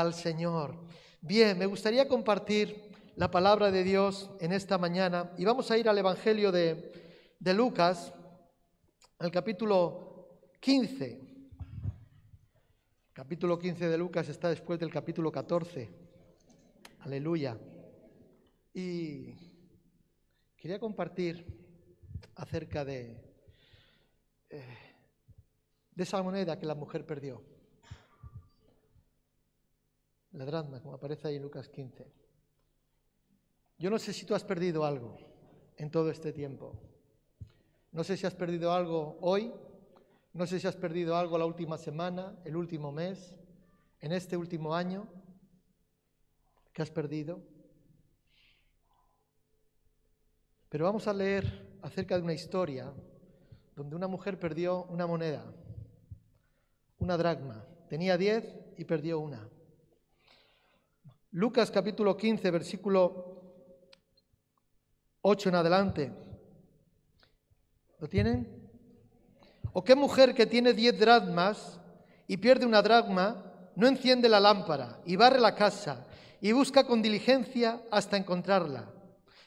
al Señor. Bien, me gustaría compartir la palabra de Dios en esta mañana y vamos a ir al Evangelio de, de Lucas, al capítulo 15. capítulo 15 de Lucas está después del capítulo 14. Aleluya. Y quería compartir acerca de, eh, de esa moneda que la mujer perdió. La dracma, como aparece ahí en Lucas 15. Yo no sé si tú has perdido algo en todo este tiempo. No sé si has perdido algo hoy, no sé si has perdido algo la última semana, el último mes, en este último año. ¿Qué has perdido? Pero vamos a leer acerca de una historia donde una mujer perdió una moneda, una dracma. Tenía diez y perdió una. Lucas capítulo 15, versículo 8 en adelante. ¿Lo tienen? ¿O qué mujer que tiene diez dracmas y pierde una dracma no enciende la lámpara y barre la casa y busca con diligencia hasta encontrarla?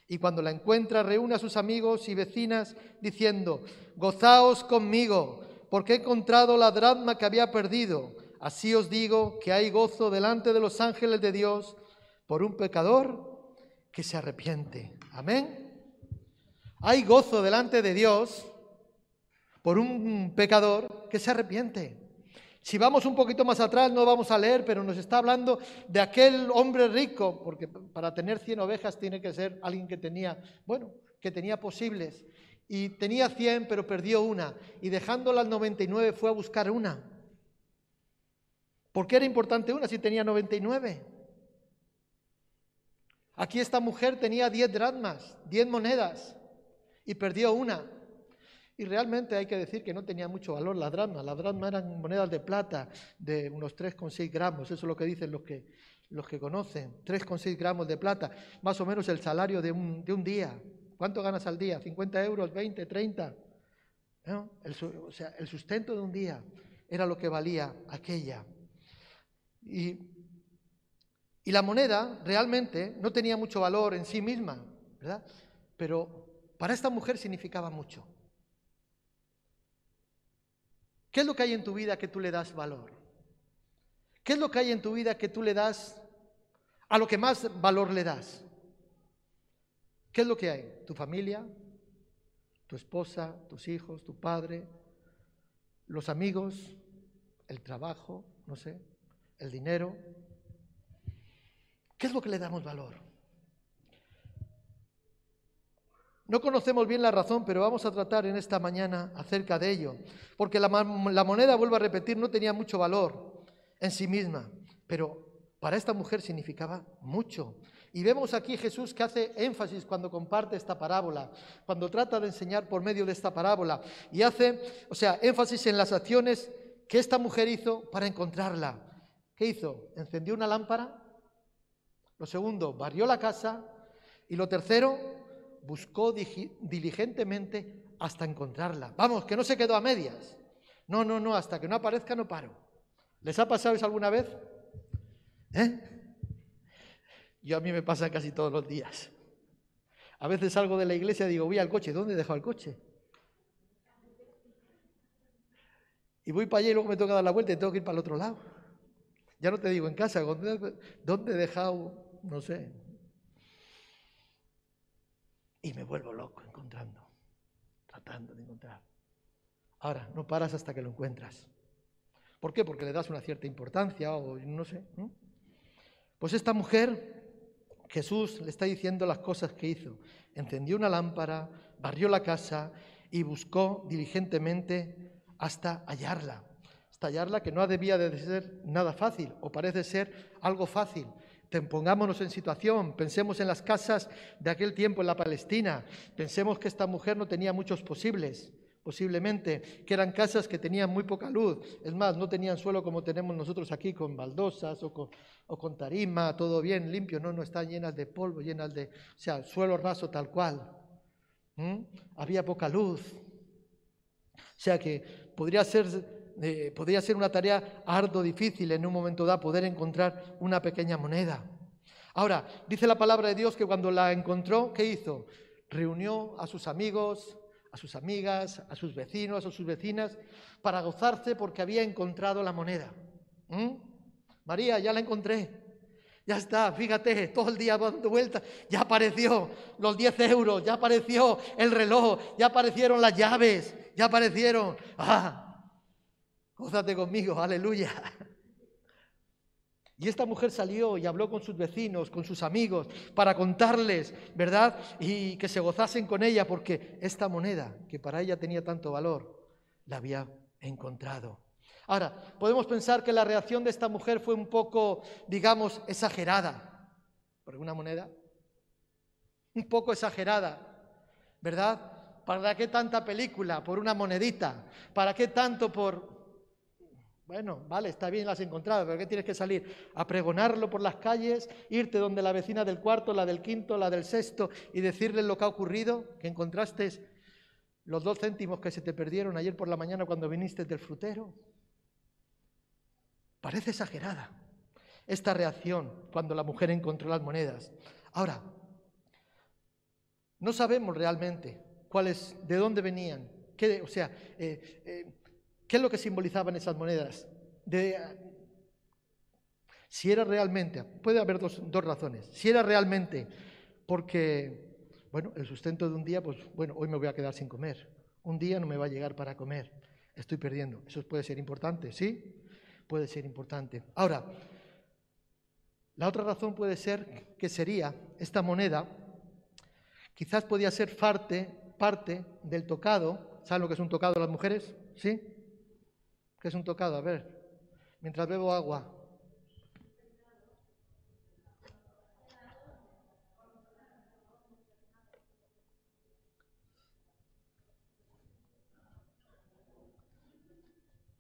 Y cuando la encuentra reúne a sus amigos y vecinas diciendo, gozaos conmigo, porque he encontrado la dracma que había perdido. Así os digo que hay gozo delante de los ángeles de Dios por un pecador que se arrepiente. Amén. Hay gozo delante de Dios por un pecador que se arrepiente. Si vamos un poquito más atrás, no vamos a leer, pero nos está hablando de aquel hombre rico, porque para tener 100 ovejas tiene que ser alguien que tenía, bueno, que tenía posibles. Y tenía 100, pero perdió una. Y dejándola al 99 fue a buscar una. ¿Por qué era importante una si tenía 99? Aquí esta mujer tenía 10 dracmas, 10 monedas y perdió una. Y realmente hay que decir que no tenía mucho valor la drama. La drama eran monedas de plata de unos 3,6 gramos, eso es lo que dicen los que, los que conocen. 3,6 gramos de plata, más o menos el salario de un, de un día. ¿Cuánto ganas al día? ¿50 euros? ¿20? ¿30? El, o sea, el sustento de un día era lo que valía aquella. Y, la moneda realmente no tenía mucho valor en sí misma, ¿verdad? Pero para esta mujer significaba mucho. ¿Qué es lo que hay en tu vida que tú le das valor? ¿Qué es lo que hay en tu vida que tú le das a lo que más valor le das? ¿Qué es lo que hay? ¿Tu familia? ¿Tu esposa? ¿Tus hijos? ¿Tu padre? ¿Los amigos? ¿El trabajo? No sé. ¿El dinero? ¿Qué es lo que le damos valor? No conocemos bien la razón, pero vamos a tratar en esta mañana acerca de ello. Porque la, moneda, vuelvo a repetir, no tenía mucho valor en sí misma, pero para esta mujer significaba mucho. Y vemos aquí Jesús que hace énfasis cuando comparte esta parábola, cuando trata de enseñar por medio de esta parábola. Y hace, o sea, énfasis en las acciones que esta mujer hizo para encontrarla. ¿Qué hizo? Encendió una lámpara. Lo segundo, barrió la casa. Y lo tercero, buscó diligentemente hasta encontrarla. Vamos, que no se quedó a medias. No, no, no, hasta que no aparezca no paro. ¿Les ha pasado eso alguna vez? ¿Eh? Yo a mí me pasa casi todos los días. A veces salgo de la iglesia y digo, voy al coche, ¿dónde he dejado el coche? Y voy para allá y luego me toca dar la vuelta y tengo que ir para el otro lado. Ya no te digo en casa, ¿dónde he dejado? No sé, y me vuelvo loco encontrando, tratando de encontrar. Ahora, no paras hasta que lo encuentras. ¿Por qué? Porque le das una cierta importancia o no sé. Pues esta mujer, Jesús le está diciendo las cosas que hizo. Encendió una lámpara, barrió la casa y buscó diligentemente hasta hallarla. Hasta hallarla que no debía de ser nada fácil o parece ser algo fácil pongámonos en situación, pensemos en las casas de aquel tiempo en la Palestina, pensemos que esta mujer no tenía muchos posibles, posiblemente, que eran casas que tenían muy poca luz, es más, no tenían suelo como tenemos nosotros aquí con baldosas o con, o tarima, todo bien limpio, no, no están llenas de polvo, llenas de, o sea, suelo raso tal cual. Había poca luz. O sea que podría ser eh, podría ser una tarea harto difícil en un momento dado poder encontrar una pequeña moneda. Ahora, dice la palabra de Dios que cuando la encontró, ¿qué hizo? Reunió a sus amigos, a sus amigas, a sus vecinos, a sus vecinas, para gozarse porque había encontrado la moneda. ¿Mm? María, ya la encontré. Ya está, fíjate, todo el día dando vueltas, ya apareció los 10 euros, ya apareció el reloj, ya aparecieron las llaves, ya aparecieron. ¡Ah! Gózate conmigo, aleluya. Y esta mujer salió y habló con sus vecinos, con sus amigos, para contarles, ¿verdad? Y que se gozasen con ella, porque esta moneda, que para ella tenía tanto valor, la había encontrado. Ahora, podemos pensar que la reacción de esta mujer fue un poco, digamos, exagerada. ¿Por una moneda? Un poco exagerada, ¿verdad? ¿Para qué tanta película? Por una monedita. ¿Para qué tanto por bueno, vale, está bien, las has encontrado, pero ¿qué tienes que salir? A pregonarlo por las calles, irte donde la vecina del cuarto, la del quinto, la del sexto y decirles lo que ha ocurrido, que encontraste los dos céntimos que se te perdieron ayer por la mañana cuando viniste del frutero. Parece exagerada esta reacción cuando la mujer encontró las monedas. Ahora, no sabemos realmente cuáles, de dónde venían, qué, o sea, eh, eh, ¿Qué es lo que simbolizaban esas monedas? si era realmente, puede haber dos, razones, si era realmente porque, bueno, el sustento de un día, pues bueno, hoy me voy a quedar sin comer, un día no me va a llegar para comer, estoy perdiendo, eso puede ser importante, ¿sí? Puede ser importante. Ahora, la otra razón puede ser que sería esta moneda, quizás podía ser parte, parte del tocado, ¿saben lo que es un tocado de las mujeres? ¿Sí? ¿Qué es un tocado? A ver, mientras bebo agua.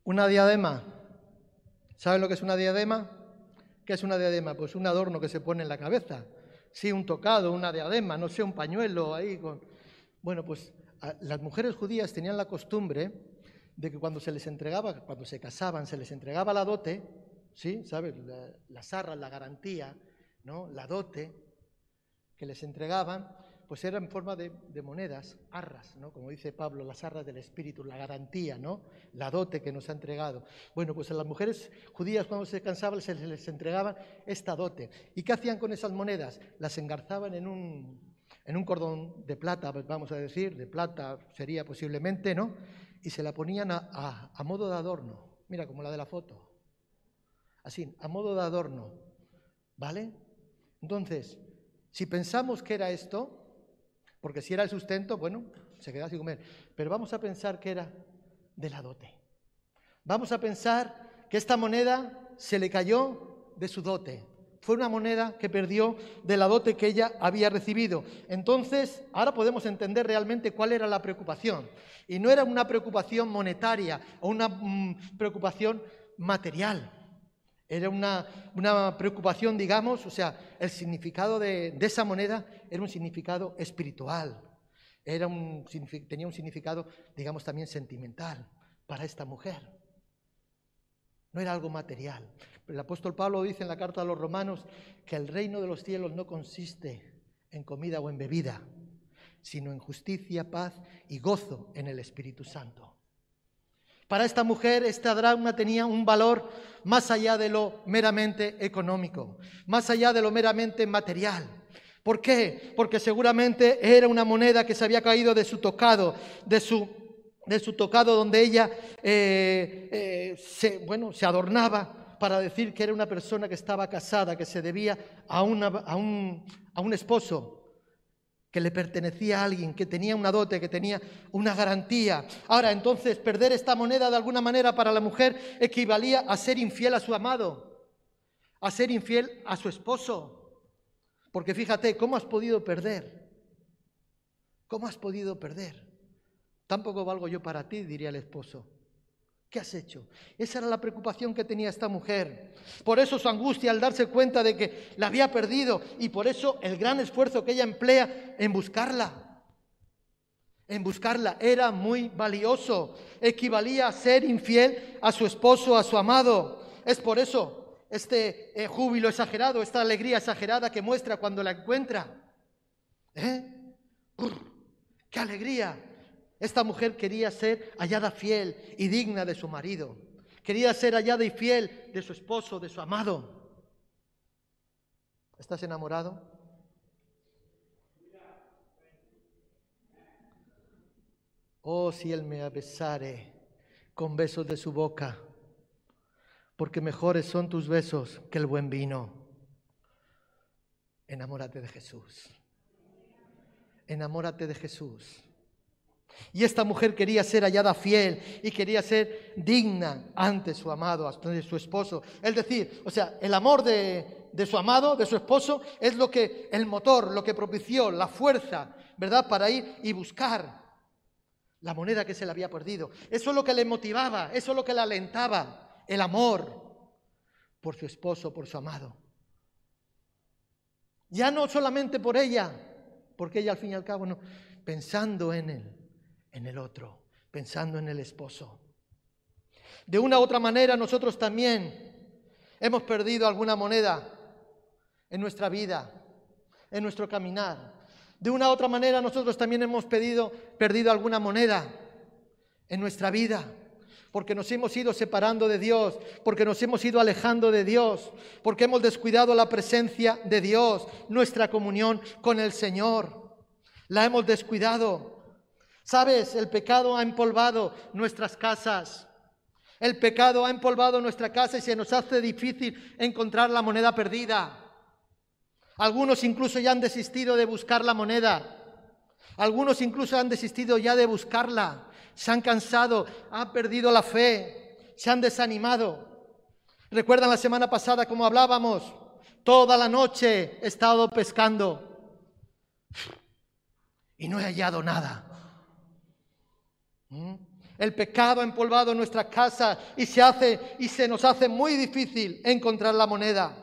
Una diadema. ¿Saben lo que es una diadema? ¿Qué es una diadema? Pues un adorno que se pone en la cabeza. Sí, un tocado, una diadema, no sé, un pañuelo ahí con... Bueno, pues las mujeres judías tenían la costumbre de que cuando se les entregaba, cuando se casaban, se les entregaba la dote, ¿sí? ¿Sabes? las arras, la garantía, ¿no? La dote que les entregaban, pues era en forma de, monedas, arras, ¿no? Como dice Pablo, las arras del Espíritu, la garantía, ¿no? La dote que nos ha entregado. Bueno, pues a las mujeres judías cuando se cansaban se les entregaba esta dote. ¿Y qué hacían con esas monedas? Las engarzaban en un, en un cordón de plata, vamos a decir, de plata sería posiblemente, ¿no? Y se la ponían a, modo de adorno. Mira, como la de la foto. Así, a modo de adorno. ¿Vale? Entonces, si pensamos que era esto, porque si era el sustento, bueno, se quedaba sin comer. Pero vamos a pensar que era de la dote. Vamos a pensar que esta moneda se le cayó de su dote fue una moneda que perdió de la dote que ella había recibido. Entonces, ahora podemos entender realmente cuál era la preocupación. Y no era una preocupación monetaria o una mm, preocupación material. Era una, preocupación, digamos, o sea, el significado de, esa moneda era un significado espiritual. Era un, tenía un significado, digamos, también sentimental para esta mujer. No era algo material. El apóstol Pablo dice en la carta a los romanos que el reino de los cielos no consiste en comida o en bebida, sino en justicia, paz y gozo en el Espíritu Santo. Para esta mujer, esta drama tenía un valor más allá de lo meramente económico, más allá de lo meramente material. ¿Por qué? Porque seguramente era una moneda que se había caído de su tocado, de su, de su tocado donde ella eh, eh, se, bueno, se adornaba para decir que era una persona que estaba casada, que se debía a, a, un, un esposo, que le pertenecía a alguien, que tenía una dote, que tenía una garantía. Ahora, entonces, perder esta moneda de alguna manera para la mujer equivalía a ser infiel a su amado, a ser infiel a su esposo. Porque fíjate, ¿cómo has podido perder? ¿Cómo has podido perder? Tampoco valgo yo para ti, diría el esposo. ¿Qué has hecho? Esa era la preocupación que tenía esta mujer. Por eso su angustia al darse cuenta de que la había perdido y por eso el gran esfuerzo que ella emplea en buscarla. en buscarla. Era muy valioso. Equivalía a ser infiel a su esposo, a su amado. Es por eso este eh, júbilo exagerado, esta alegría exagerada que muestra cuando la encuentra. ¿Eh? ¡Qué alegría! Esta mujer quería ser hallada fiel y digna de su marido. Quería ser hallada y fiel de su esposo, de su amado. ¿Estás enamorado? Oh, si Él me besare con besos de su boca, porque mejores son tus besos que el buen vino. Enamórate de Jesús. Enamórate de Jesús. Y esta mujer quería ser hallada fiel y quería ser digna ante su amado, ante su esposo. Es decir, o sea, el amor de, de su amado, de su esposo, es lo que el motor, lo que propició la fuerza, ¿verdad? Para ir y buscar la moneda que se le había perdido. Eso es lo que le motivaba, eso es lo que le alentaba, el amor por su esposo, por su amado. Ya no solamente por ella, porque ella al fin y al cabo no, pensando en él en el otro, pensando en el esposo. De una u otra manera nosotros también hemos perdido alguna moneda en nuestra vida, en nuestro caminar. De una u otra manera nosotros también hemos pedido, perdido alguna moneda en nuestra vida, porque nos hemos ido separando de Dios, porque nos hemos ido alejando de Dios, porque hemos descuidado la presencia de Dios, nuestra comunión con el Señor. La hemos descuidado. Sabes, el pecado ha empolvado nuestras casas. El pecado ha empolvado nuestra casa y se nos hace difícil encontrar la moneda perdida. Algunos incluso ya han desistido de buscar la moneda. Algunos incluso han desistido ya de buscarla. Se han cansado, han perdido la fe, se han desanimado. ¿Recuerdan la semana pasada cómo hablábamos? Toda la noche he estado pescando y no he hallado nada. ¿Mm? El pecado ha empolvado nuestra casa y se hace y se nos hace muy difícil encontrar la moneda.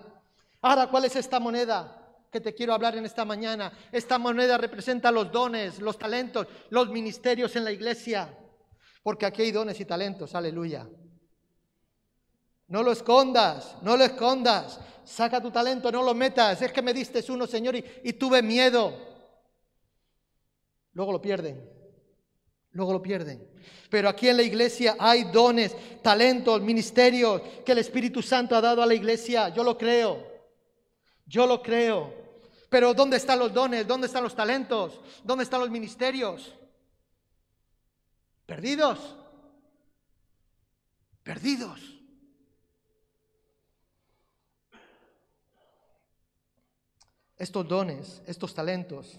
Ahora, ¿cuál es esta moneda? que te quiero hablar en esta mañana. Esta moneda representa los dones, los talentos, los ministerios en la iglesia. Porque aquí hay dones y talentos, aleluya. No lo escondas, no lo escondas. Saca tu talento, no lo metas. Es que me diste uno, Señor, y tuve miedo. Luego lo pierden. Luego lo pierden. Pero aquí en la iglesia hay dones, talentos, ministerios que el Espíritu Santo ha dado a la iglesia. Yo lo creo. Yo lo creo. Pero ¿dónde están los dones? ¿Dónde están los talentos? ¿Dónde están los ministerios? Perdidos. Perdidos. Estos dones, estos talentos,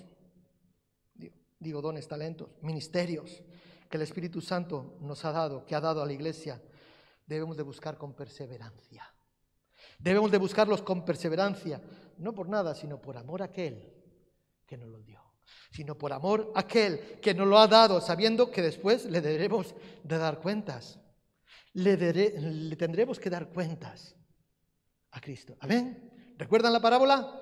digo dones, talentos, ministerios que el Espíritu Santo nos ha dado, que ha dado a la iglesia, debemos de buscar con perseverancia. Debemos de buscarlos con perseverancia, no por nada, sino por amor a aquel que nos lo dio, sino por amor a aquel que nos lo ha dado, sabiendo que después le debemos de dar cuentas. Le, le tendremos que dar cuentas a Cristo. Amén. ¿Recuerdan la parábola?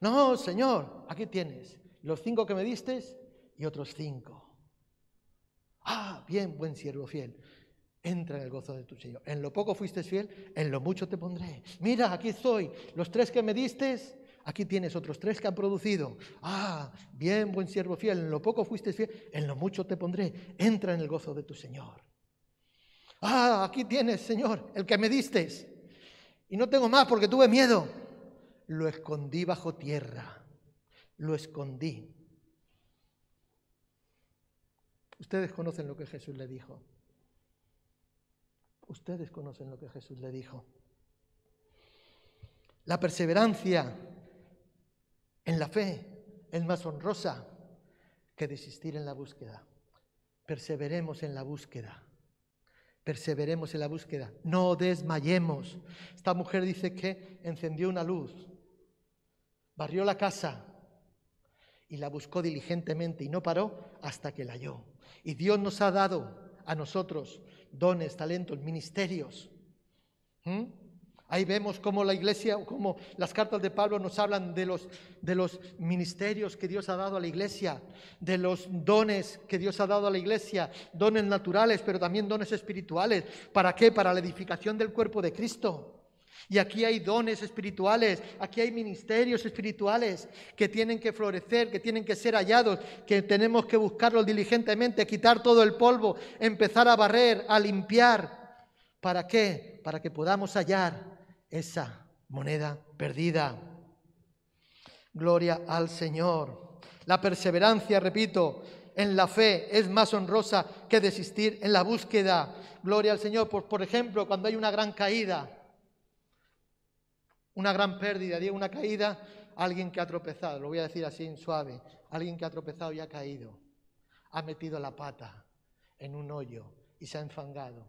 No, Señor, aquí tienes los cinco que me diste y otros cinco. Bien, buen siervo fiel. Entra en el gozo de tu Señor. En lo poco fuiste fiel, en lo mucho te pondré. Mira, aquí estoy. Los tres que me diste, aquí tienes otros tres que han producido. Ah, bien, buen siervo fiel. En lo poco fuiste fiel, en lo mucho te pondré. Entra en el gozo de tu Señor. Ah, aquí tienes, Señor, el que me diste. Y no tengo más porque tuve miedo. Lo escondí bajo tierra. Lo escondí. Ustedes conocen lo que Jesús le dijo. Ustedes conocen lo que Jesús le dijo. La perseverancia en la fe es más honrosa que desistir en la búsqueda. Perseveremos en la búsqueda. Perseveremos en la búsqueda. No desmayemos. Esta mujer dice que encendió una luz, barrió la casa y la buscó diligentemente y no paró hasta que la halló. Y Dios nos ha dado a nosotros dones, talentos, ministerios. Ahí vemos cómo la iglesia, cómo las cartas de Pablo nos hablan de los, de los ministerios que Dios ha dado a la iglesia, de los dones que Dios ha dado a la iglesia, dones naturales, pero también dones espirituales. ¿Para qué? Para la edificación del cuerpo de Cristo. Y aquí hay dones espirituales, aquí hay ministerios espirituales que tienen que florecer, que tienen que ser hallados, que tenemos que buscarlos diligentemente, quitar todo el polvo, empezar a barrer, a limpiar. ¿Para qué? Para que podamos hallar esa moneda perdida. Gloria al Señor. La perseverancia, repito, en la fe es más honrosa que desistir en la búsqueda. Gloria al Señor. Por, por ejemplo, cuando hay una gran caída, una gran pérdida, digo una caída, alguien que ha tropezado, lo voy a decir así en suave, alguien que ha tropezado y ha caído, ha metido la pata en un hoyo y se ha enfangado.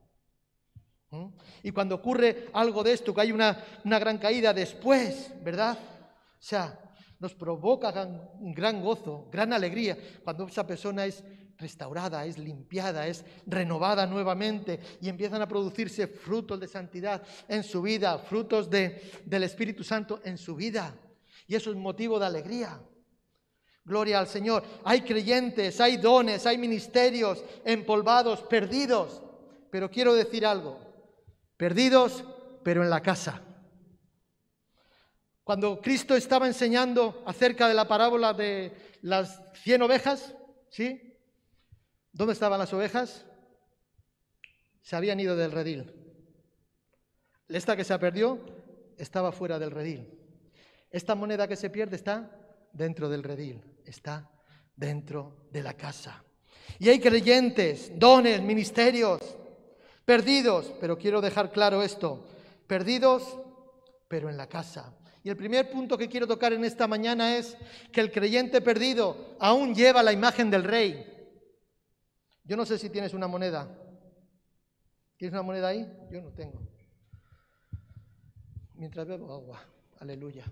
¿Mm? Y cuando ocurre algo de esto, que hay una, gran caída después, ¿verdad? O sea, nos provoca un gran gozo, gran alegría, cuando esa persona es restaurada, es limpiada, es renovada nuevamente y empiezan a producirse frutos de santidad en su vida, frutos del Espíritu Santo en su vida. Y eso es motivo de alegría. Gloria al Señor. Hay creyentes, hay dones, hay ministerios empolvados, perdidos. Pero quiero decir algo. Perdidos, pero en la casa. Cuando Cristo estaba enseñando acerca de la parábola de las cien ovejas, ¿sí? ¿Dónde estaban las ovejas? Se habían ido del redil. Esta que se perdió estaba fuera del redil. Esta moneda que se pierde está dentro del redil, está dentro de la casa. Y hay creyentes, dones, ministerios, perdidos, pero quiero dejar claro esto, perdidos, pero en la casa. Y el primer punto que quiero tocar en esta mañana es que el creyente perdido aún lleva la imagen del rey. Yo no sé si tienes una moneda. ¿Tienes una moneda ahí? Yo no tengo. Mientras bebo agua. Aleluya.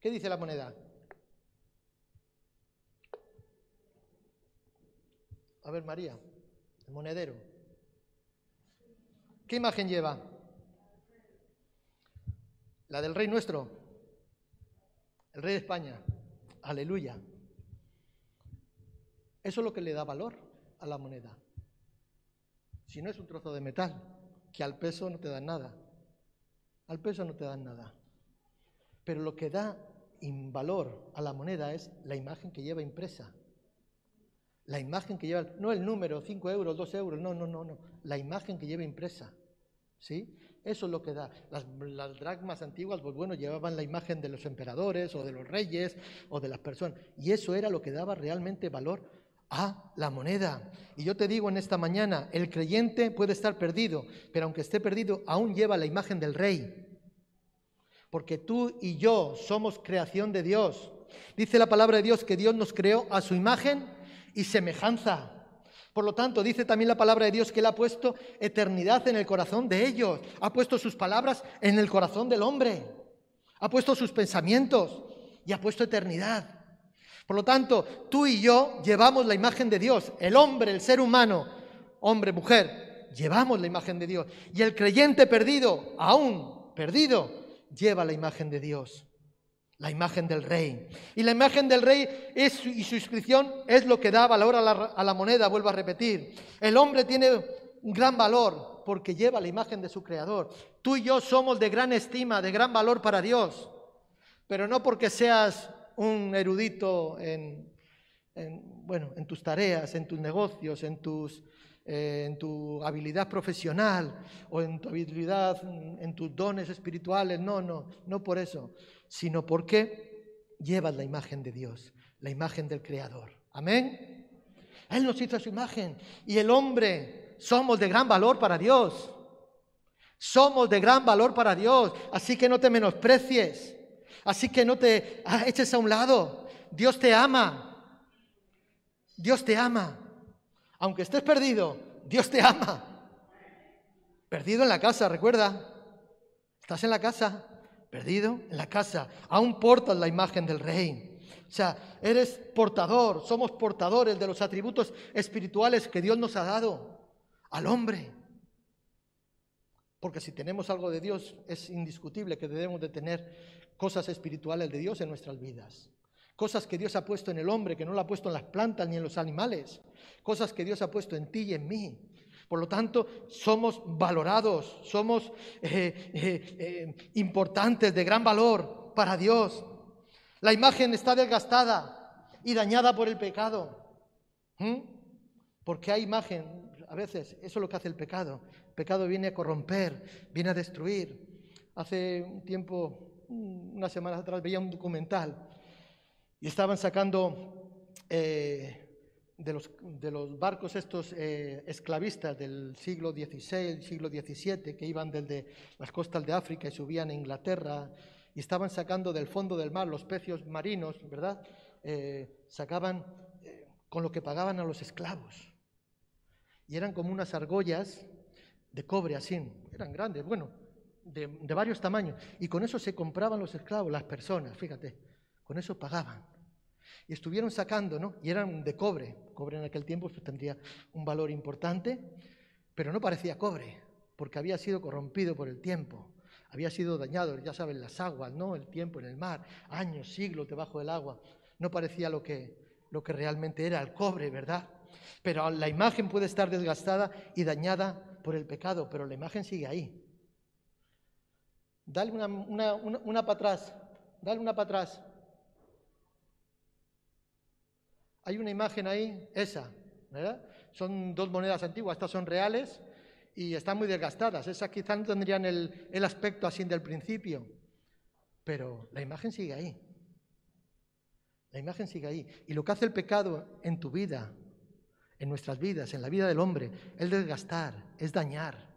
¿Qué dice la moneda? A ver, María, el monedero. ¿Qué imagen lleva? La del rey nuestro, el rey de España. Aleluya. Eso es lo que le da valor a la moneda. Si no es un trozo de metal, que al peso no te dan nada. Al peso no te dan nada. Pero lo que da valor a la moneda es la imagen que lleva impresa. La imagen que lleva, no el número, 5 euros, 2 euros, no, no, no, no. La imagen que lleva impresa. ¿Sí? Eso es lo que da. Las, las, dracmas antiguas, pues bueno, llevaban la imagen de los emperadores o de los reyes o de las personas. Y eso era lo que daba realmente valor a la moneda. Y yo te digo en esta mañana, el creyente puede estar perdido, pero aunque esté perdido, aún lleva la imagen del rey. Porque tú y yo somos creación de Dios. Dice la palabra de Dios que Dios nos creó a su imagen y semejanza. Por lo tanto, dice también la palabra de Dios que Él ha puesto eternidad en el corazón de ellos. Ha puesto sus palabras en el corazón del hombre. Ha puesto sus pensamientos y ha puesto eternidad. Por lo tanto, tú y yo llevamos la imagen de Dios, el hombre, el ser humano, hombre, mujer, llevamos la imagen de Dios. Y el creyente perdido, aún perdido, lleva la imagen de Dios, la imagen del rey. Y la imagen del rey y su inscripción es lo que da valor a la, a la moneda, vuelvo a repetir. El hombre tiene un gran valor porque lleva la imagen de su creador. Tú y yo somos de gran estima, de gran valor para Dios, pero no porque seas un erudito en, bueno, en tus tareas, en tus negocios, en, tus, eh, en tu habilidad profesional o en tu habilidad, en tus dones espirituales. No, no, no por eso, sino porque llevas la imagen de Dios, la imagen del Creador. Amén. Él nos hizo su imagen y el hombre somos de gran valor para Dios. Somos de gran valor para Dios, así que no te menosprecies. Así que no te eches a un lado. Dios te ama. Dios te ama. Aunque estés perdido, Dios te ama. Perdido en la casa, recuerda. Estás en la casa, perdido en la casa. Aún portas la imagen del rey. O sea, eres portador, somos portadores de los atributos espirituales que Dios nos ha dado al hombre. Porque si tenemos algo de Dios, es indiscutible que debemos de tener cosas espirituales de Dios en nuestras vidas. Cosas que Dios ha puesto en el hombre, que no lo ha puesto en las plantas ni en los animales. Cosas que Dios ha puesto en ti y en mí. Por lo tanto, somos valorados, somos eh, eh, eh, importantes, de gran valor para Dios. La imagen está desgastada y dañada por el pecado. ¿Mm? Porque hay imagen, a veces, eso es lo que hace el pecado. El pecado viene a corromper, viene a destruir. Hace un tiempo, unas semanas atrás, veía un documental y estaban sacando de los, de los barcos estos eh, esclavistas del siglo XVI, siglo XVII, que iban desde las costas de África y subían a Inglaterra y estaban sacando del fondo del mar los pecios marinos, ¿verdad? Eh, sacaban eh, con lo que pagaban a los esclavos. Y eran como unas argollas de cobre así, eran grandes, bueno, de, varios tamaños. Y con eso se compraban los esclavos, las personas, fíjate, con eso pagaban. Y estuvieron sacando, ¿no? Y eran de cobre. Cobre en aquel tiempo pues, tendría un valor importante, pero no parecía cobre, porque había sido corrompido por el tiempo. Había sido dañado, ya saben, las aguas, ¿no? El tiempo en el mar, años, siglos debajo del agua. No parecía lo que, lo que realmente era el cobre, ¿verdad? Pero la imagen puede estar desgastada y dañada por el pecado, pero la imagen sigue ahí. Dale una, una, una, para atrás, dale una para atrás. Hay una imagen ahí, esa, ¿verdad? Son dos monedas antiguas, estas son reales y están muy desgastadas. Esas quizás no tendrían el, el aspecto así del principio, pero la imagen sigue ahí. La imagen sigue ahí. Y lo que hace el pecado en tu vida, en nuestras vidas, en la vida del hombre, es desgastar, es dañar.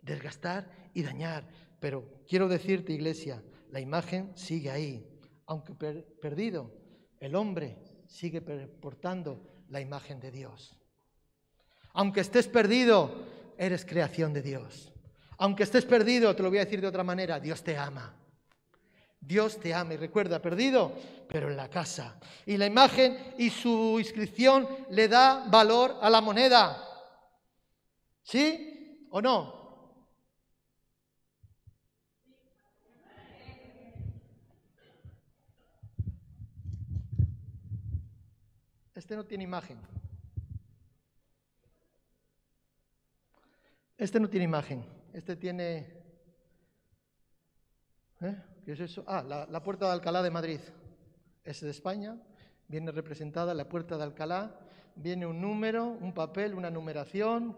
Desgastar y dañar. Pero quiero decirte, iglesia, la imagen sigue ahí. Aunque perdido, el hombre sigue portando la imagen de Dios. Aunque estés perdido, eres creación de Dios. Aunque estés perdido, te lo voy a decir de otra manera, Dios te ama. Dios te ama y recuerda, perdido, pero en la casa. Y la imagen y su inscripción le da valor a la moneda. ¿Sí o no? Este no tiene imagen. Este no tiene imagen. Este tiene... ¿eh? ¿Qué es eso? Ah, la, puerta de Alcalá de Madrid. Es de España. Viene representada la puerta de Alcalá. Viene un número, un papel, una numeración.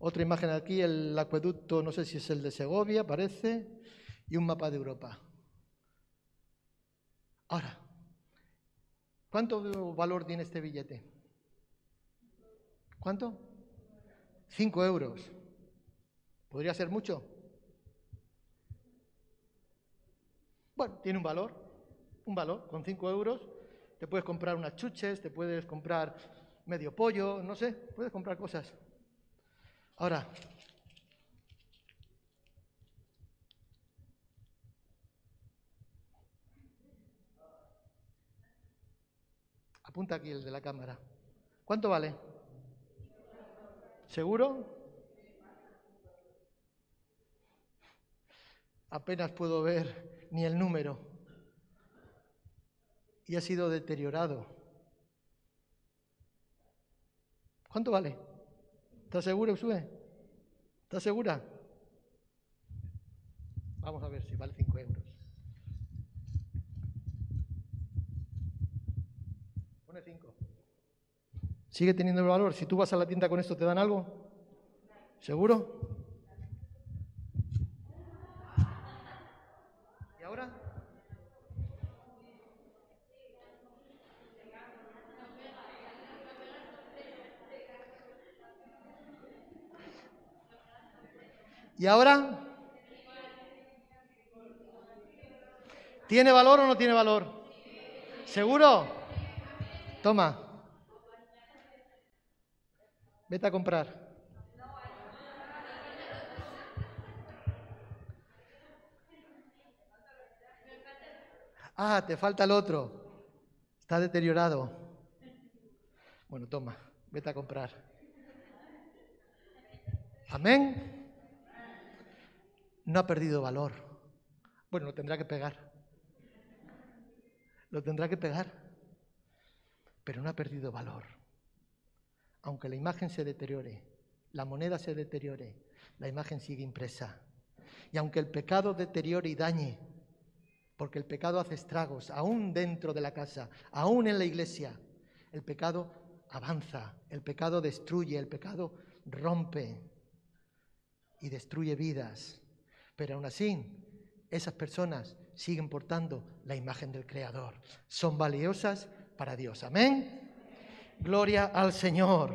Otra imagen aquí, el acueducto, no sé si es el de Segovia, parece. Y un mapa de Europa. Ahora, ¿Cuánto valor tiene este billete? ¿Cuánto? Cinco euros. ¿Podría ser mucho? Bueno, tiene un valor, un valor. Con cinco euros te puedes comprar unas chuches, te puedes comprar medio pollo, no sé, puedes comprar cosas. Ahora, Apunta aquí el de la cámara. ¿Cuánto vale? ¿Seguro? Apenas puedo ver ni el número. Y ha sido deteriorado. ¿Cuánto vale? ¿Estás segura, Usue? ¿Estás segura? Vamos a ver si vale 5 euros. ¿Sigue teniendo valor? Si tú vas a la tienda con esto, ¿te dan algo? ¿Seguro? ¿Y ahora? ¿Y ahora? ¿Tiene valor o no tiene valor? ¿Seguro? Toma. Vete a comprar. Ah, te falta el otro. Está deteriorado. Bueno, toma, vete a comprar. Amén. no ha perdido valor. Bueno, lo tendrá que pegar. Lo tendrá que pegar. Pero no ha perdido valor. Aunque la imagen se deteriore, la moneda se deteriore, la imagen sigue impresa. Y aunque el pecado deteriore y dañe, porque el pecado hace estragos, aún dentro de la casa, aún en la iglesia, el pecado avanza, el pecado destruye, el pecado rompe y destruye vidas. Pero aún así, esas personas siguen portando la imagen del Creador. Son valiosas para Dios. Amén. Gloria al Señor.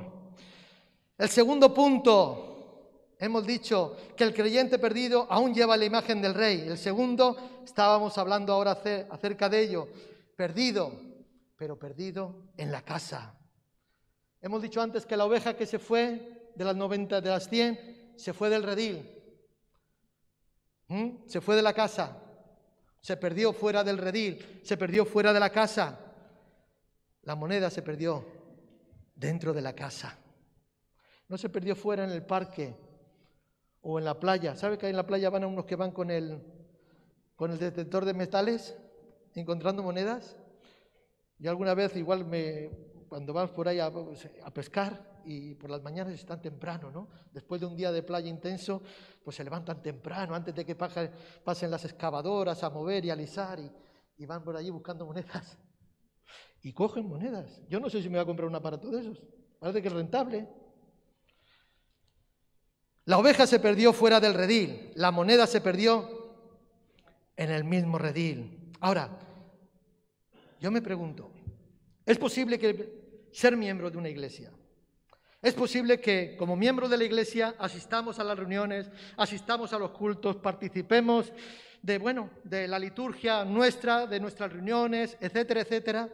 El segundo punto, hemos dicho que el creyente perdido aún lleva la imagen del rey. El segundo, estábamos hablando ahora acerca de ello, perdido, pero perdido en la casa. Hemos dicho antes que la oveja que se fue de las 90, de las 100, se fue del redil. ¿Mm? Se fue de la casa. Se perdió fuera del redil. Se perdió fuera de la casa. La moneda se perdió dentro de la casa. No se perdió fuera en el parque o en la playa. ¿Sabe que en la playa van unos que van con el, con el detector de metales encontrando monedas? Y alguna vez igual me, cuando vas por ahí a, pescar y por las mañanas están temprano, ¿no? Después de un día de playa intenso, pues se levantan temprano, antes de que pasen las excavadoras a mover y alisar y van por allí buscando monedas. Y cogen monedas. Yo no sé si me voy a comprar un aparato de esos. Parece que es rentable. La oveja se perdió fuera del redil, la moneda se perdió en el mismo redil. Ahora, yo me pregunto, ¿es posible que ser miembro de una iglesia. Es posible que como miembro de la iglesia asistamos a las reuniones, asistamos a los cultos, participemos de bueno, de la liturgia nuestra, de nuestras reuniones, etcétera, etcétera,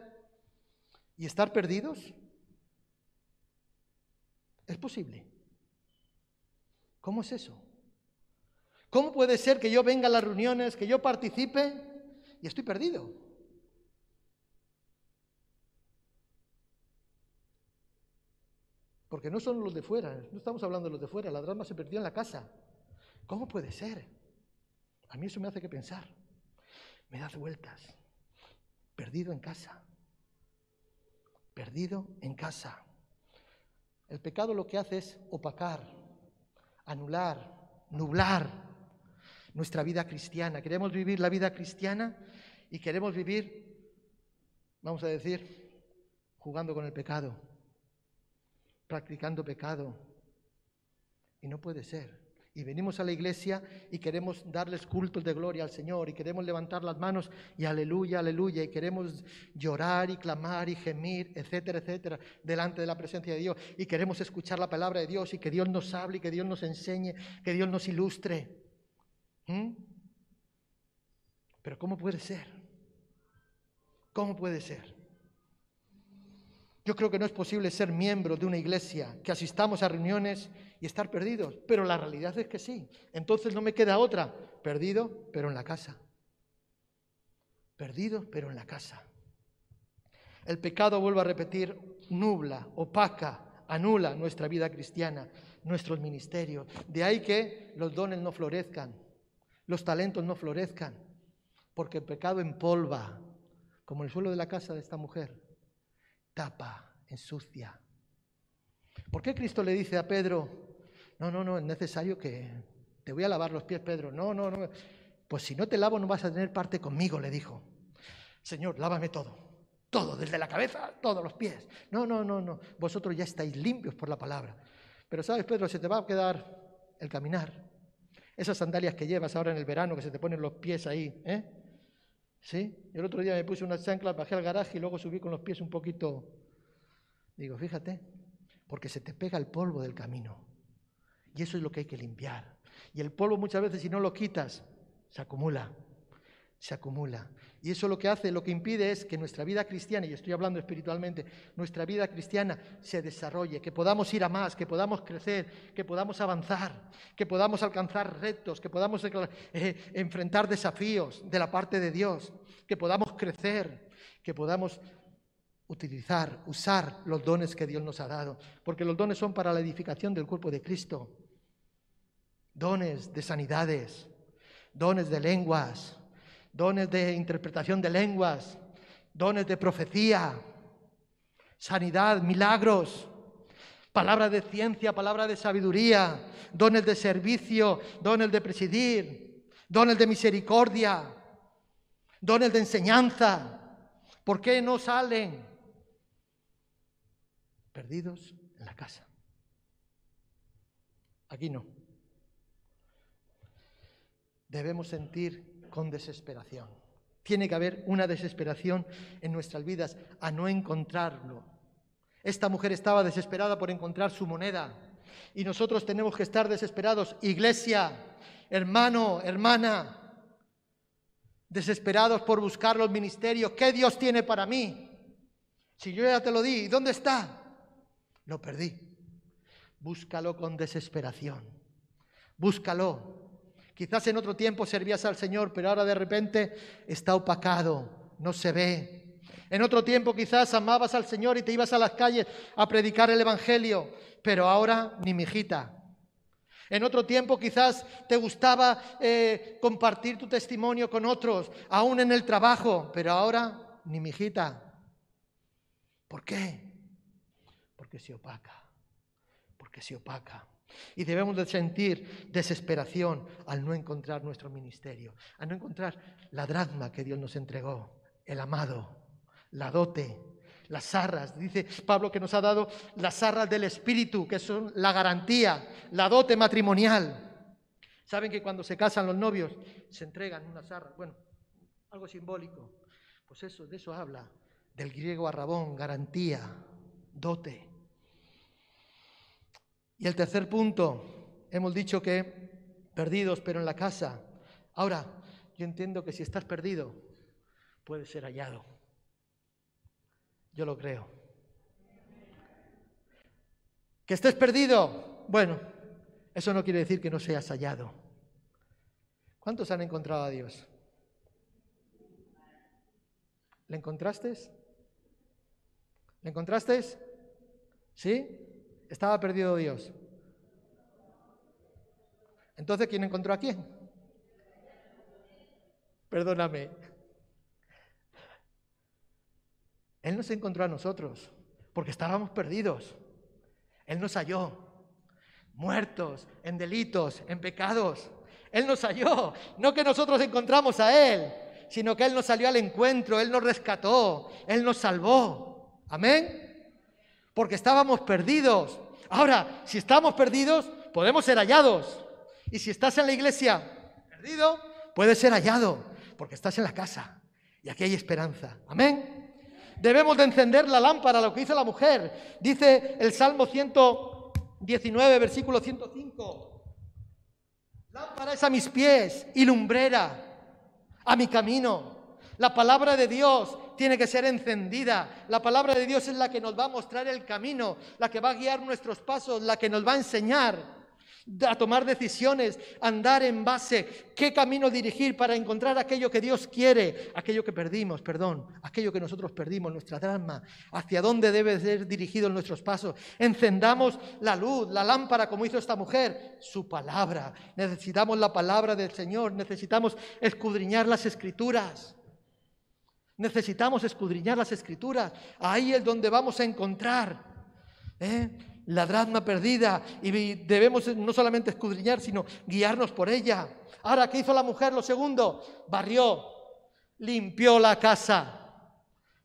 y estar perdidos. Es posible. ¿Cómo es eso? ¿Cómo puede ser que yo venga a las reuniones, que yo participe y estoy perdido? Porque no son los de fuera, no estamos hablando de los de fuera, la drama se perdió en la casa. ¿Cómo puede ser? A mí eso me hace que pensar. Me da vueltas. Perdido en casa. Perdido en casa. El pecado lo que hace es opacar, anular, nublar nuestra vida cristiana. Queremos vivir la vida cristiana y queremos vivir, vamos a decir, jugando con el pecado practicando pecado. Y no puede ser. Y venimos a la iglesia y queremos darles cultos de gloria al Señor y queremos levantar las manos y aleluya, aleluya, y queremos llorar y clamar y gemir, etcétera, etcétera, delante de la presencia de Dios. Y queremos escuchar la palabra de Dios y que Dios nos hable y que Dios nos enseñe, que Dios nos ilustre. ¿Mm? Pero ¿cómo puede ser? ¿Cómo puede ser? Yo creo que no es posible ser miembro de una iglesia, que asistamos a reuniones y estar perdidos, pero la realidad es que sí. Entonces no me queda otra, perdido, pero en la casa. Perdido, pero en la casa. El pecado, vuelvo a repetir, nubla, opaca, anula nuestra vida cristiana, nuestros ministerios. De ahí que los dones no florezcan, los talentos no florezcan, porque el pecado empolva, como el suelo de la casa de esta mujer tapa, ensucia. ¿Por qué Cristo le dice a Pedro, no, no, no, es necesario que te voy a lavar los pies, Pedro? No, no, no. Pues si no te lavo no vas a tener parte conmigo, le dijo. Señor, lávame todo, todo, desde la cabeza, todos los pies. No, no, no, no. Vosotros ya estáis limpios por la palabra. Pero sabes, Pedro, se te va a quedar el caminar. Esas sandalias que llevas ahora en el verano, que se te ponen los pies ahí, ¿eh? ¿Sí? El otro día me puse unas chanclas, bajé al garaje y luego subí con los pies un poquito. Digo, fíjate, porque se te pega el polvo del camino. Y eso es lo que hay que limpiar. Y el polvo muchas veces si no lo quitas, se acumula se acumula. Y eso lo que hace, lo que impide es que nuestra vida cristiana, y estoy hablando espiritualmente, nuestra vida cristiana se desarrolle, que podamos ir a más, que podamos crecer, que podamos avanzar, que podamos alcanzar retos, que podamos eh, enfrentar desafíos de la parte de Dios, que podamos crecer, que podamos utilizar, usar los dones que Dios nos ha dado, porque los dones son para la edificación del cuerpo de Cristo. Dones de sanidades, dones de lenguas, dones de interpretación de lenguas, dones de profecía, sanidad, milagros, palabra de ciencia, palabra de sabiduría, dones de servicio, dones de presidir, dones de misericordia, dones de enseñanza. ¿Por qué no salen? Perdidos en la casa. Aquí no. Debemos sentir con desesperación. Tiene que haber una desesperación en nuestras vidas a no encontrarlo. Esta mujer estaba desesperada por encontrar su moneda y nosotros tenemos que estar desesperados. Iglesia, hermano, hermana, desesperados por buscar los ministerios. ¿Qué Dios tiene para mí? Si yo ya te lo di, ¿dónde está? Lo perdí. Búscalo con desesperación. Búscalo. Quizás en otro tiempo servías al Señor, pero ahora de repente está opacado, no se ve. En otro tiempo quizás amabas al Señor y te ibas a las calles a predicar el Evangelio, pero ahora ni mijita. En otro tiempo quizás te gustaba eh, compartir tu testimonio con otros, aún en el trabajo, pero ahora ni mijita. ¿Por qué? Porque se opaca, porque se opaca. Y debemos de sentir desesperación al no encontrar nuestro ministerio, al no encontrar la dracma que Dios nos entregó, el amado, la dote, las arras. Dice Pablo que nos ha dado las arras del Espíritu, que son la garantía, la dote matrimonial. Saben que cuando se casan los novios se entregan unas arras, bueno, algo simbólico. Pues eso, de eso habla, del griego arrabón, garantía, dote. Y el tercer punto, hemos dicho que perdidos pero en la casa. Ahora, yo entiendo que si estás perdido, puedes ser hallado. Yo lo creo. Que estés perdido, bueno, eso no quiere decir que no seas hallado. ¿Cuántos han encontrado a Dios? ¿Le encontraste? ¿Le encontraste? ¿Sí? Estaba perdido Dios. Entonces, ¿quién encontró a quién? Perdóname. Él nos encontró a nosotros porque estábamos perdidos. Él nos halló, muertos en delitos, en pecados. Él nos halló, no que nosotros encontramos a Él, sino que Él nos salió al encuentro, Él nos rescató, Él nos salvó. Amén porque estábamos perdidos. Ahora, si estamos perdidos, podemos ser hallados. Y si estás en la iglesia perdido, puedes ser hallado, porque estás en la casa. Y aquí hay esperanza. Amén. Debemos de encender la lámpara, lo que hizo la mujer. Dice el Salmo 119, versículo 105. Lámpara es a mis pies y lumbrera a mi camino. La palabra de Dios tiene que ser encendida. La palabra de Dios es la que nos va a mostrar el camino, la que va a guiar nuestros pasos, la que nos va a enseñar a tomar decisiones, andar en base, qué camino dirigir para encontrar aquello que Dios quiere, aquello que perdimos, perdón, aquello que nosotros perdimos, nuestra drama, hacia dónde debe ser dirigidos nuestros pasos. Encendamos la luz, la lámpara, como hizo esta mujer, su palabra. Necesitamos la palabra del Señor, necesitamos escudriñar las escrituras. Necesitamos escudriñar las escrituras. Ahí es donde vamos a encontrar ¿eh? la drama perdida y debemos no solamente escudriñar, sino guiarnos por ella. Ahora, ¿qué hizo la mujer? Lo segundo, barrió, limpió la casa.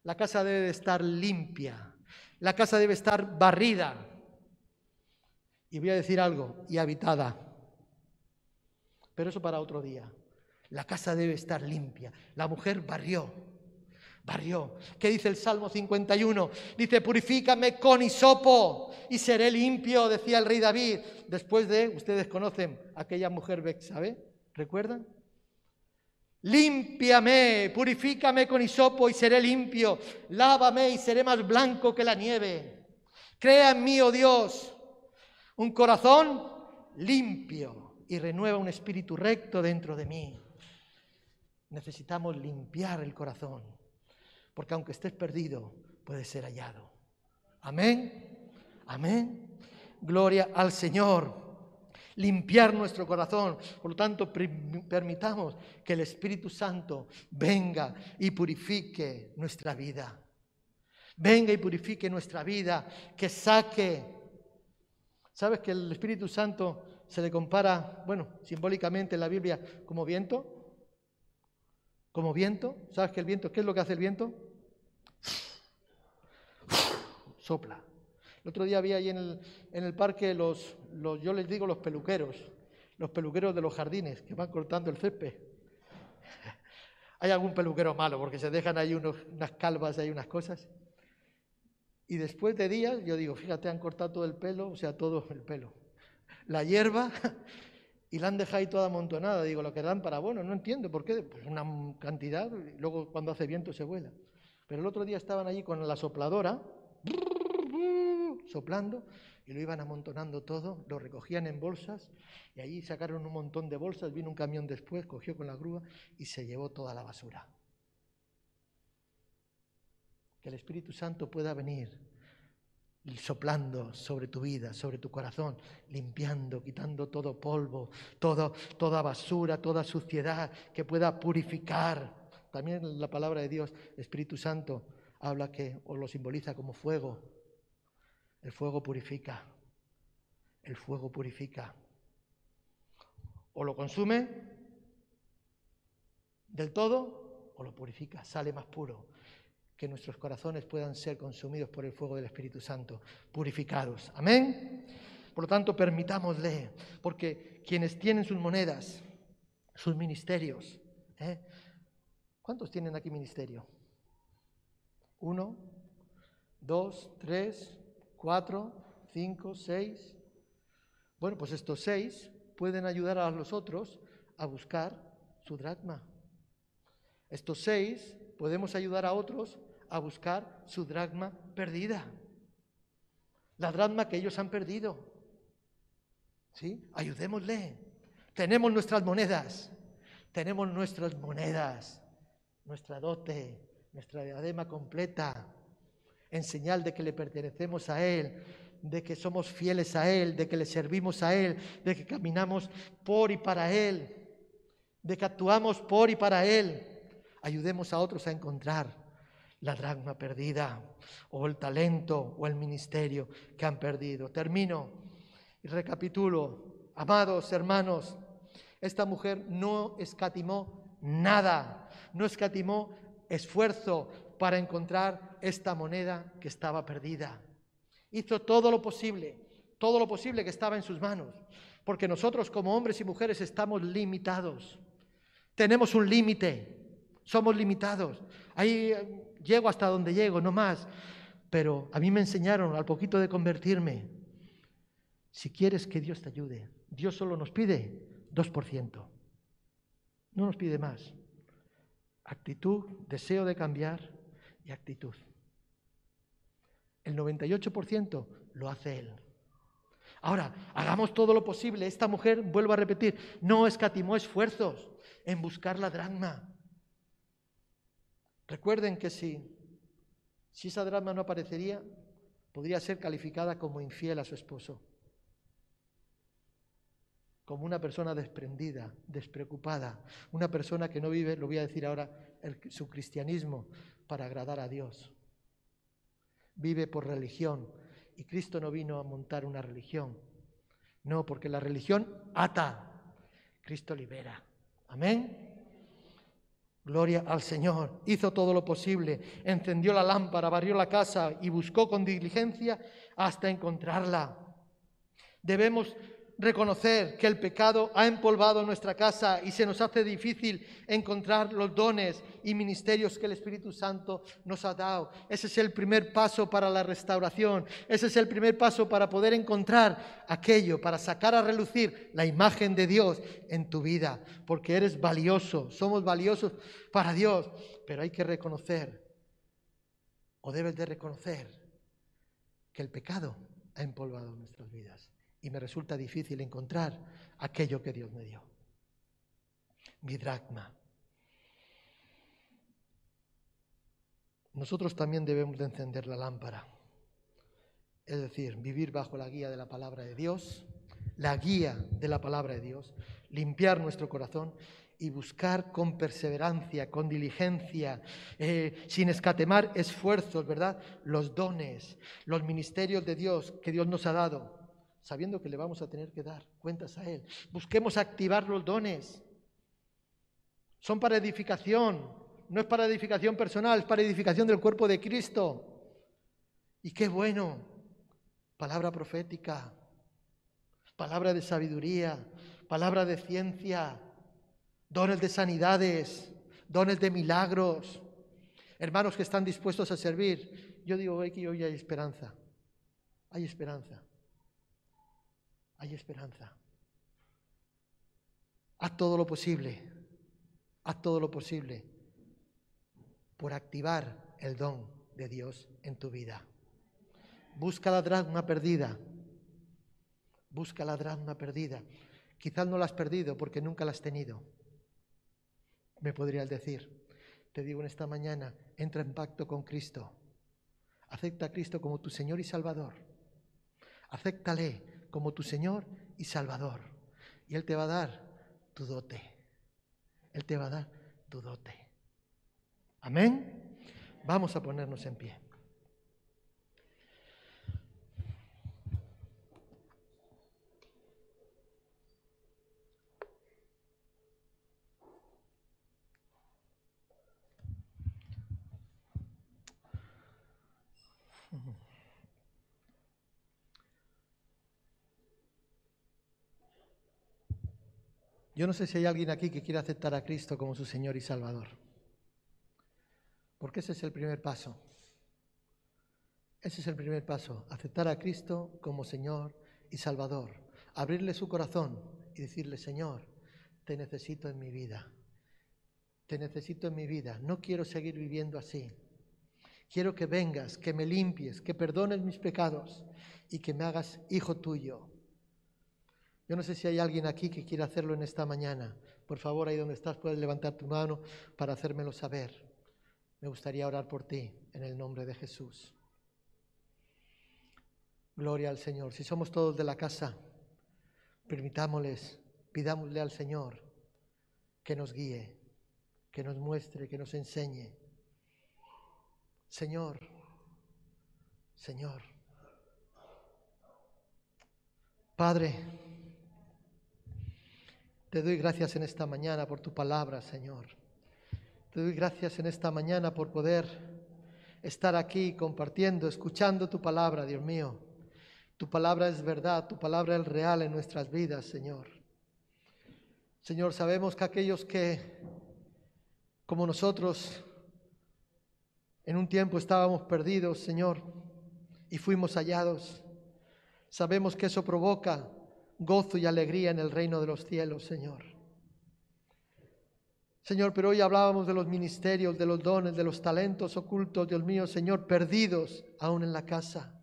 La casa debe de estar limpia. La casa debe estar barrida. Y voy a decir algo, y habitada. Pero eso para otro día. La casa debe estar limpia. La mujer barrió barrió. ¿Qué dice el Salmo 51? Dice, purifícame con hisopo y seré limpio, decía el rey David. Después de, ustedes conocen aquella mujer ¿sabe? ¿Recuerdan? Límpiame, purifícame con hisopo y seré limpio. Lávame y seré más blanco que la nieve. Crea en mí, oh Dios, un corazón limpio y renueva un espíritu recto dentro de mí. Necesitamos limpiar el corazón porque aunque estés perdido, puedes ser hallado. Amén. Amén. Gloria al Señor. limpiar nuestro corazón. Por lo tanto, permitamos que el Espíritu Santo venga y purifique nuestra vida. Venga y purifique nuestra vida, que saque. ¿Sabes que el Espíritu Santo se le compara, bueno, simbólicamente en la Biblia, como viento? Como viento. ¿Sabes que el viento, qué es lo que hace el viento? Sopla. El otro día había ahí en el, en el parque los, los, yo les digo los peluqueros, los peluqueros de los jardines que van cortando el césped. Hay algún peluquero malo porque se dejan ahí unas calvas y unas cosas. Y después de días, yo digo, fíjate, han cortado todo el pelo, o sea, todo el pelo. La hierba, y la han dejado ahí toda amontonada. Digo, lo que dan para bueno, no entiendo por qué. Pues una cantidad, y luego cuando hace viento se vuela. Pero el otro día estaban allí con la sopladora soplando y lo iban amontonando todo, lo recogían en bolsas y allí sacaron un montón de bolsas, vino un camión después, cogió con la grúa y se llevó toda la basura. Que el Espíritu Santo pueda venir soplando sobre tu vida, sobre tu corazón, limpiando, quitando todo polvo, todo, toda basura, toda suciedad que pueda purificar. También la palabra de Dios, Espíritu Santo, habla que o lo simboliza como fuego. El fuego purifica. El fuego purifica. O lo consume del todo o lo purifica, sale más puro. Que nuestros corazones puedan ser consumidos por el fuego del Espíritu Santo, purificados. Amén. Por lo tanto, permitámosle, porque quienes tienen sus monedas, sus ministerios, ¿eh? ¿cuántos tienen aquí ministerio? Uno, dos, tres, cuatro, cinco, seis. Bueno, pues estos seis pueden ayudar a los otros a buscar su dracma. Estos seis podemos ayudar a otros a buscar su dracma perdida. La dracma que ellos han perdido. ¿Sí? Ayudémosle. Tenemos nuestras monedas. Tenemos nuestras monedas. Nuestra dote nuestra diadema completa, en señal de que le pertenecemos a Él, de que somos fieles a Él, de que le servimos a Él, de que caminamos por y para Él, de que actuamos por y para Él. Ayudemos a otros a encontrar la dragma perdida, o el talento, o el ministerio que han perdido. Termino y recapitulo. Amados hermanos, esta mujer no escatimó nada, no escatimó esfuerzo para encontrar esta moneda que estaba perdida. Hizo todo lo posible, todo lo posible que estaba en sus manos, porque nosotros como hombres y mujeres estamos limitados. Tenemos un límite, somos limitados. Ahí eh, llego hasta donde llego, no más. Pero a mí me enseñaron al poquito de convertirme, si quieres que Dios te ayude, Dios solo nos pide 2%, no nos pide más. Actitud, deseo de cambiar y actitud. El 98% lo hace él. Ahora, hagamos todo lo posible. Esta mujer, vuelvo a repetir, no escatimó esfuerzos en buscar la dragma. Recuerden que si, si esa dragma no aparecería, podría ser calificada como infiel a su esposo como una persona desprendida, despreocupada, una persona que no vive, lo voy a decir ahora, su cristianismo para agradar a Dios. Vive por religión y Cristo no vino a montar una religión. No, porque la religión ata, Cristo libera. Amén. Gloria al Señor. Hizo todo lo posible, encendió la lámpara, barrió la casa y buscó con diligencia hasta encontrarla. Debemos reconocer que el pecado ha empolvado nuestra casa y se nos hace difícil encontrar los dones y ministerios que el Espíritu Santo nos ha dado. Ese es el primer paso para la restauración. Ese es el primer paso para poder encontrar aquello, para sacar a relucir la imagen de Dios en tu vida, porque eres valioso, somos valiosos para Dios, pero hay que reconocer, o debes de reconocer, que el pecado ha empolvado nuestras vidas y me resulta difícil encontrar aquello que Dios me dio. Mi dracma. Nosotros también debemos de encender la lámpara, es decir, vivir bajo la guía de la palabra de Dios, la guía de la palabra de Dios, limpiar nuestro corazón y buscar con perseverancia, con diligencia, eh, sin escatemar esfuerzos, ¿verdad? Los dones, los ministerios de Dios que Dios nos ha dado, sabiendo que le vamos a tener que dar cuentas a Él. Busquemos activar los dones. Son para edificación, no es para edificación personal, es para edificación del cuerpo de Cristo. Y qué bueno, palabra profética, palabra de sabiduría, palabra de ciencia, dones de sanidades, dones de milagros. Hermanos que están dispuestos a servir. Yo digo que hoy hay esperanza. Hay esperanza. Hay esperanza. Haz todo lo posible. Haz todo lo posible por activar el don de Dios en tu vida. Busca la dragma perdida. Busca la dragma perdida. Quizás no la has perdido porque nunca la has tenido. Me podrías decir. Te digo en esta mañana, entra en pacto con Cristo. Acepta a Cristo como tu Señor y Salvador. Acéptale como tu Señor y Salvador. Y Él te va a dar tu dote. Él te va a dar tu dote. Amén. Vamos a ponernos en pie. Yo no sé si hay alguien aquí que quiera aceptar a Cristo como su Señor y Salvador. Porque ese es el primer paso. Ese es el primer paso, aceptar a Cristo como Señor y Salvador. Abrirle su corazón y decirle, Señor, te necesito en mi vida. Te necesito en mi vida. No quiero seguir viviendo así. Quiero que vengas, que me limpies, que perdones mis pecados y que me hagas hijo tuyo. Yo no sé si hay alguien aquí que quiera hacerlo en esta mañana. Por favor, ahí donde estás, puedes levantar tu mano para hacérmelo saber. Me gustaría orar por ti en el nombre de Jesús. Gloria al Señor. Si somos todos de la casa, permitámosles, pidámosle al Señor que nos guíe, que nos muestre, que nos enseñe. Señor, Señor. Padre, te doy gracias en esta mañana por tu palabra, Señor. Te doy gracias en esta mañana por poder estar aquí compartiendo, escuchando tu palabra, Dios mío. Tu palabra es verdad, tu palabra es real en nuestras vidas, Señor. Señor, sabemos que aquellos que, como nosotros, en un tiempo estábamos perdidos, Señor, y fuimos hallados, sabemos que eso provoca gozo y alegría en el reino de los cielos, Señor. Señor, pero hoy hablábamos de los ministerios, de los dones, de los talentos ocultos, Dios mío, Señor, perdidos aún en la casa.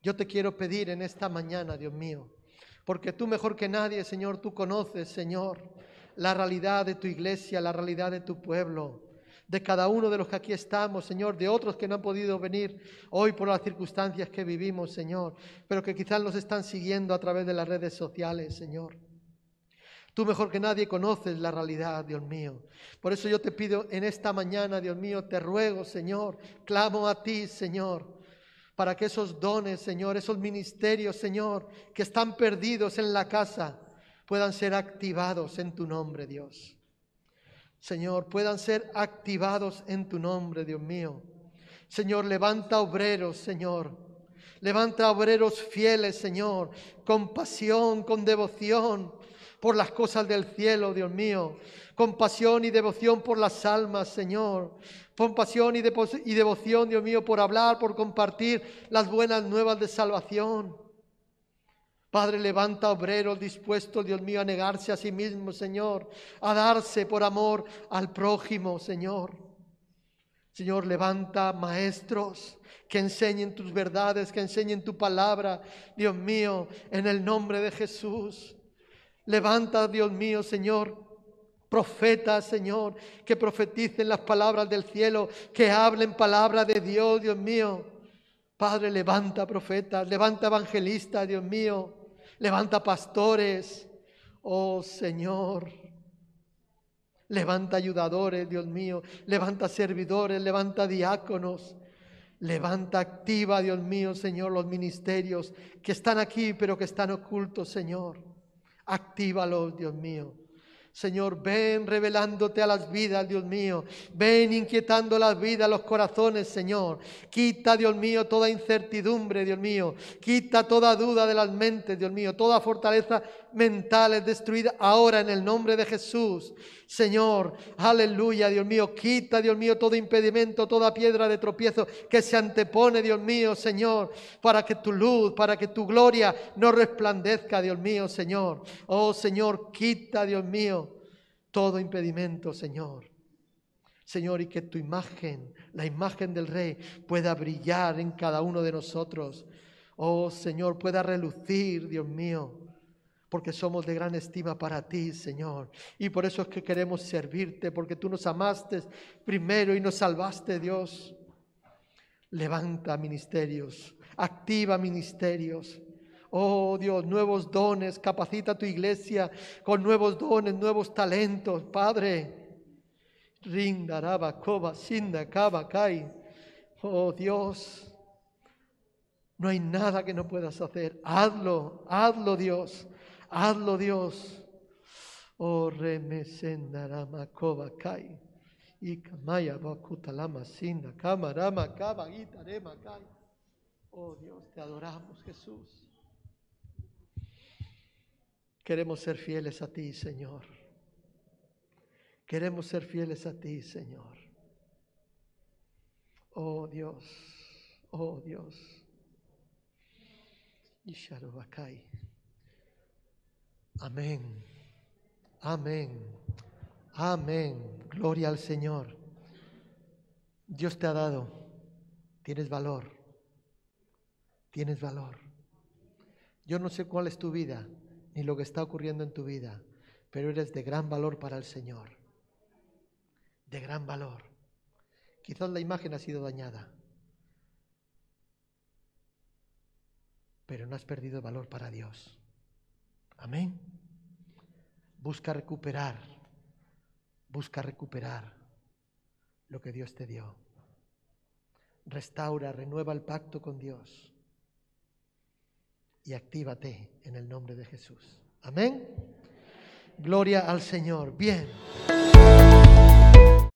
Yo te quiero pedir en esta mañana, Dios mío, porque tú mejor que nadie, Señor, tú conoces, Señor, la realidad de tu iglesia, la realidad de tu pueblo de cada uno de los que aquí estamos, Señor, de otros que no han podido venir hoy por las circunstancias que vivimos, Señor, pero que quizás nos están siguiendo a través de las redes sociales, Señor. Tú mejor que nadie conoces la realidad, Dios mío. Por eso yo te pido en esta mañana, Dios mío, te ruego, Señor, clamo a ti, Señor, para que esos dones, Señor, esos ministerios, Señor, que están perdidos en la casa, puedan ser activados en tu nombre, Dios. Señor, puedan ser activados en tu nombre, Dios mío. Señor, levanta obreros, Señor. Levanta obreros fieles, Señor, con pasión, con devoción por las cosas del cielo, Dios mío. Con pasión y devoción por las almas, Señor. Con pasión y, y devoción, Dios mío, por hablar, por compartir las buenas nuevas de salvación. Padre, levanta obreros dispuestos, Dios mío, a negarse a sí mismo, Señor, a darse por amor al prójimo, Señor. Señor, levanta maestros que enseñen tus verdades, que enseñen tu palabra, Dios mío, en el nombre de Jesús. Levanta, Dios mío, Señor, profetas, Señor, que profeticen las palabras del cielo, que hablen palabra de Dios, Dios mío. Padre, levanta profetas, levanta evangelistas, Dios mío Levanta pastores, oh Señor. Levanta ayudadores, Dios mío. Levanta servidores, levanta diáconos. Levanta activa, Dios mío, Señor, los ministerios que están aquí, pero que están ocultos, Señor. Actívalos, Dios mío. Señor, ven revelándote a las vidas, Dios mío. Ven inquietando las vidas, los corazones, Señor. Quita, Dios mío, toda incertidumbre, Dios mío. Quita toda duda de las mentes, Dios mío. Toda fortaleza mental es destruida ahora en el nombre de Jesús. Señor, aleluya, Dios mío. Quita, Dios mío, todo impedimento, toda piedra de tropiezo que se antepone, Dios mío, Señor, para que tu luz, para que tu gloria no resplandezca, Dios mío, Señor. Oh, Señor, quita, Dios mío todo impedimento, Señor. Señor, y que tu imagen, la imagen del Rey, pueda brillar en cada uno de nosotros. Oh Señor, pueda relucir, Dios mío, porque somos de gran estima para ti, Señor. Y por eso es que queremos servirte, porque tú nos amaste primero y nos salvaste, Dios. Levanta ministerios, activa ministerios. Oh Dios, nuevos dones, capacita tu iglesia con nuevos dones, nuevos talentos, Padre. Rindaraba, koba, sinda, kaba, kai. Oh Dios, no hay nada que no puedas hacer. Hazlo, hazlo Dios, hazlo Dios. Oh kai. Y kamaya, bakutalama, sinda, kamarama, kaba, itarema, kai. Oh Dios, te adoramos, Jesús. Queremos ser fieles a ti, Señor. Queremos ser fieles a ti, Señor. Oh Dios, oh Dios. Amén, amén, amén. Gloria al Señor. Dios te ha dado. Tienes valor. Tienes valor. Yo no sé cuál es tu vida ni lo que está ocurriendo en tu vida, pero eres de gran valor para el Señor. De gran valor. Quizás la imagen ha sido dañada, pero no has perdido valor para Dios. Amén. Busca recuperar, busca recuperar lo que Dios te dio. Restaura, renueva el pacto con Dios y actívate en el nombre de Jesús. Amén. Gloria al Señor. Bien.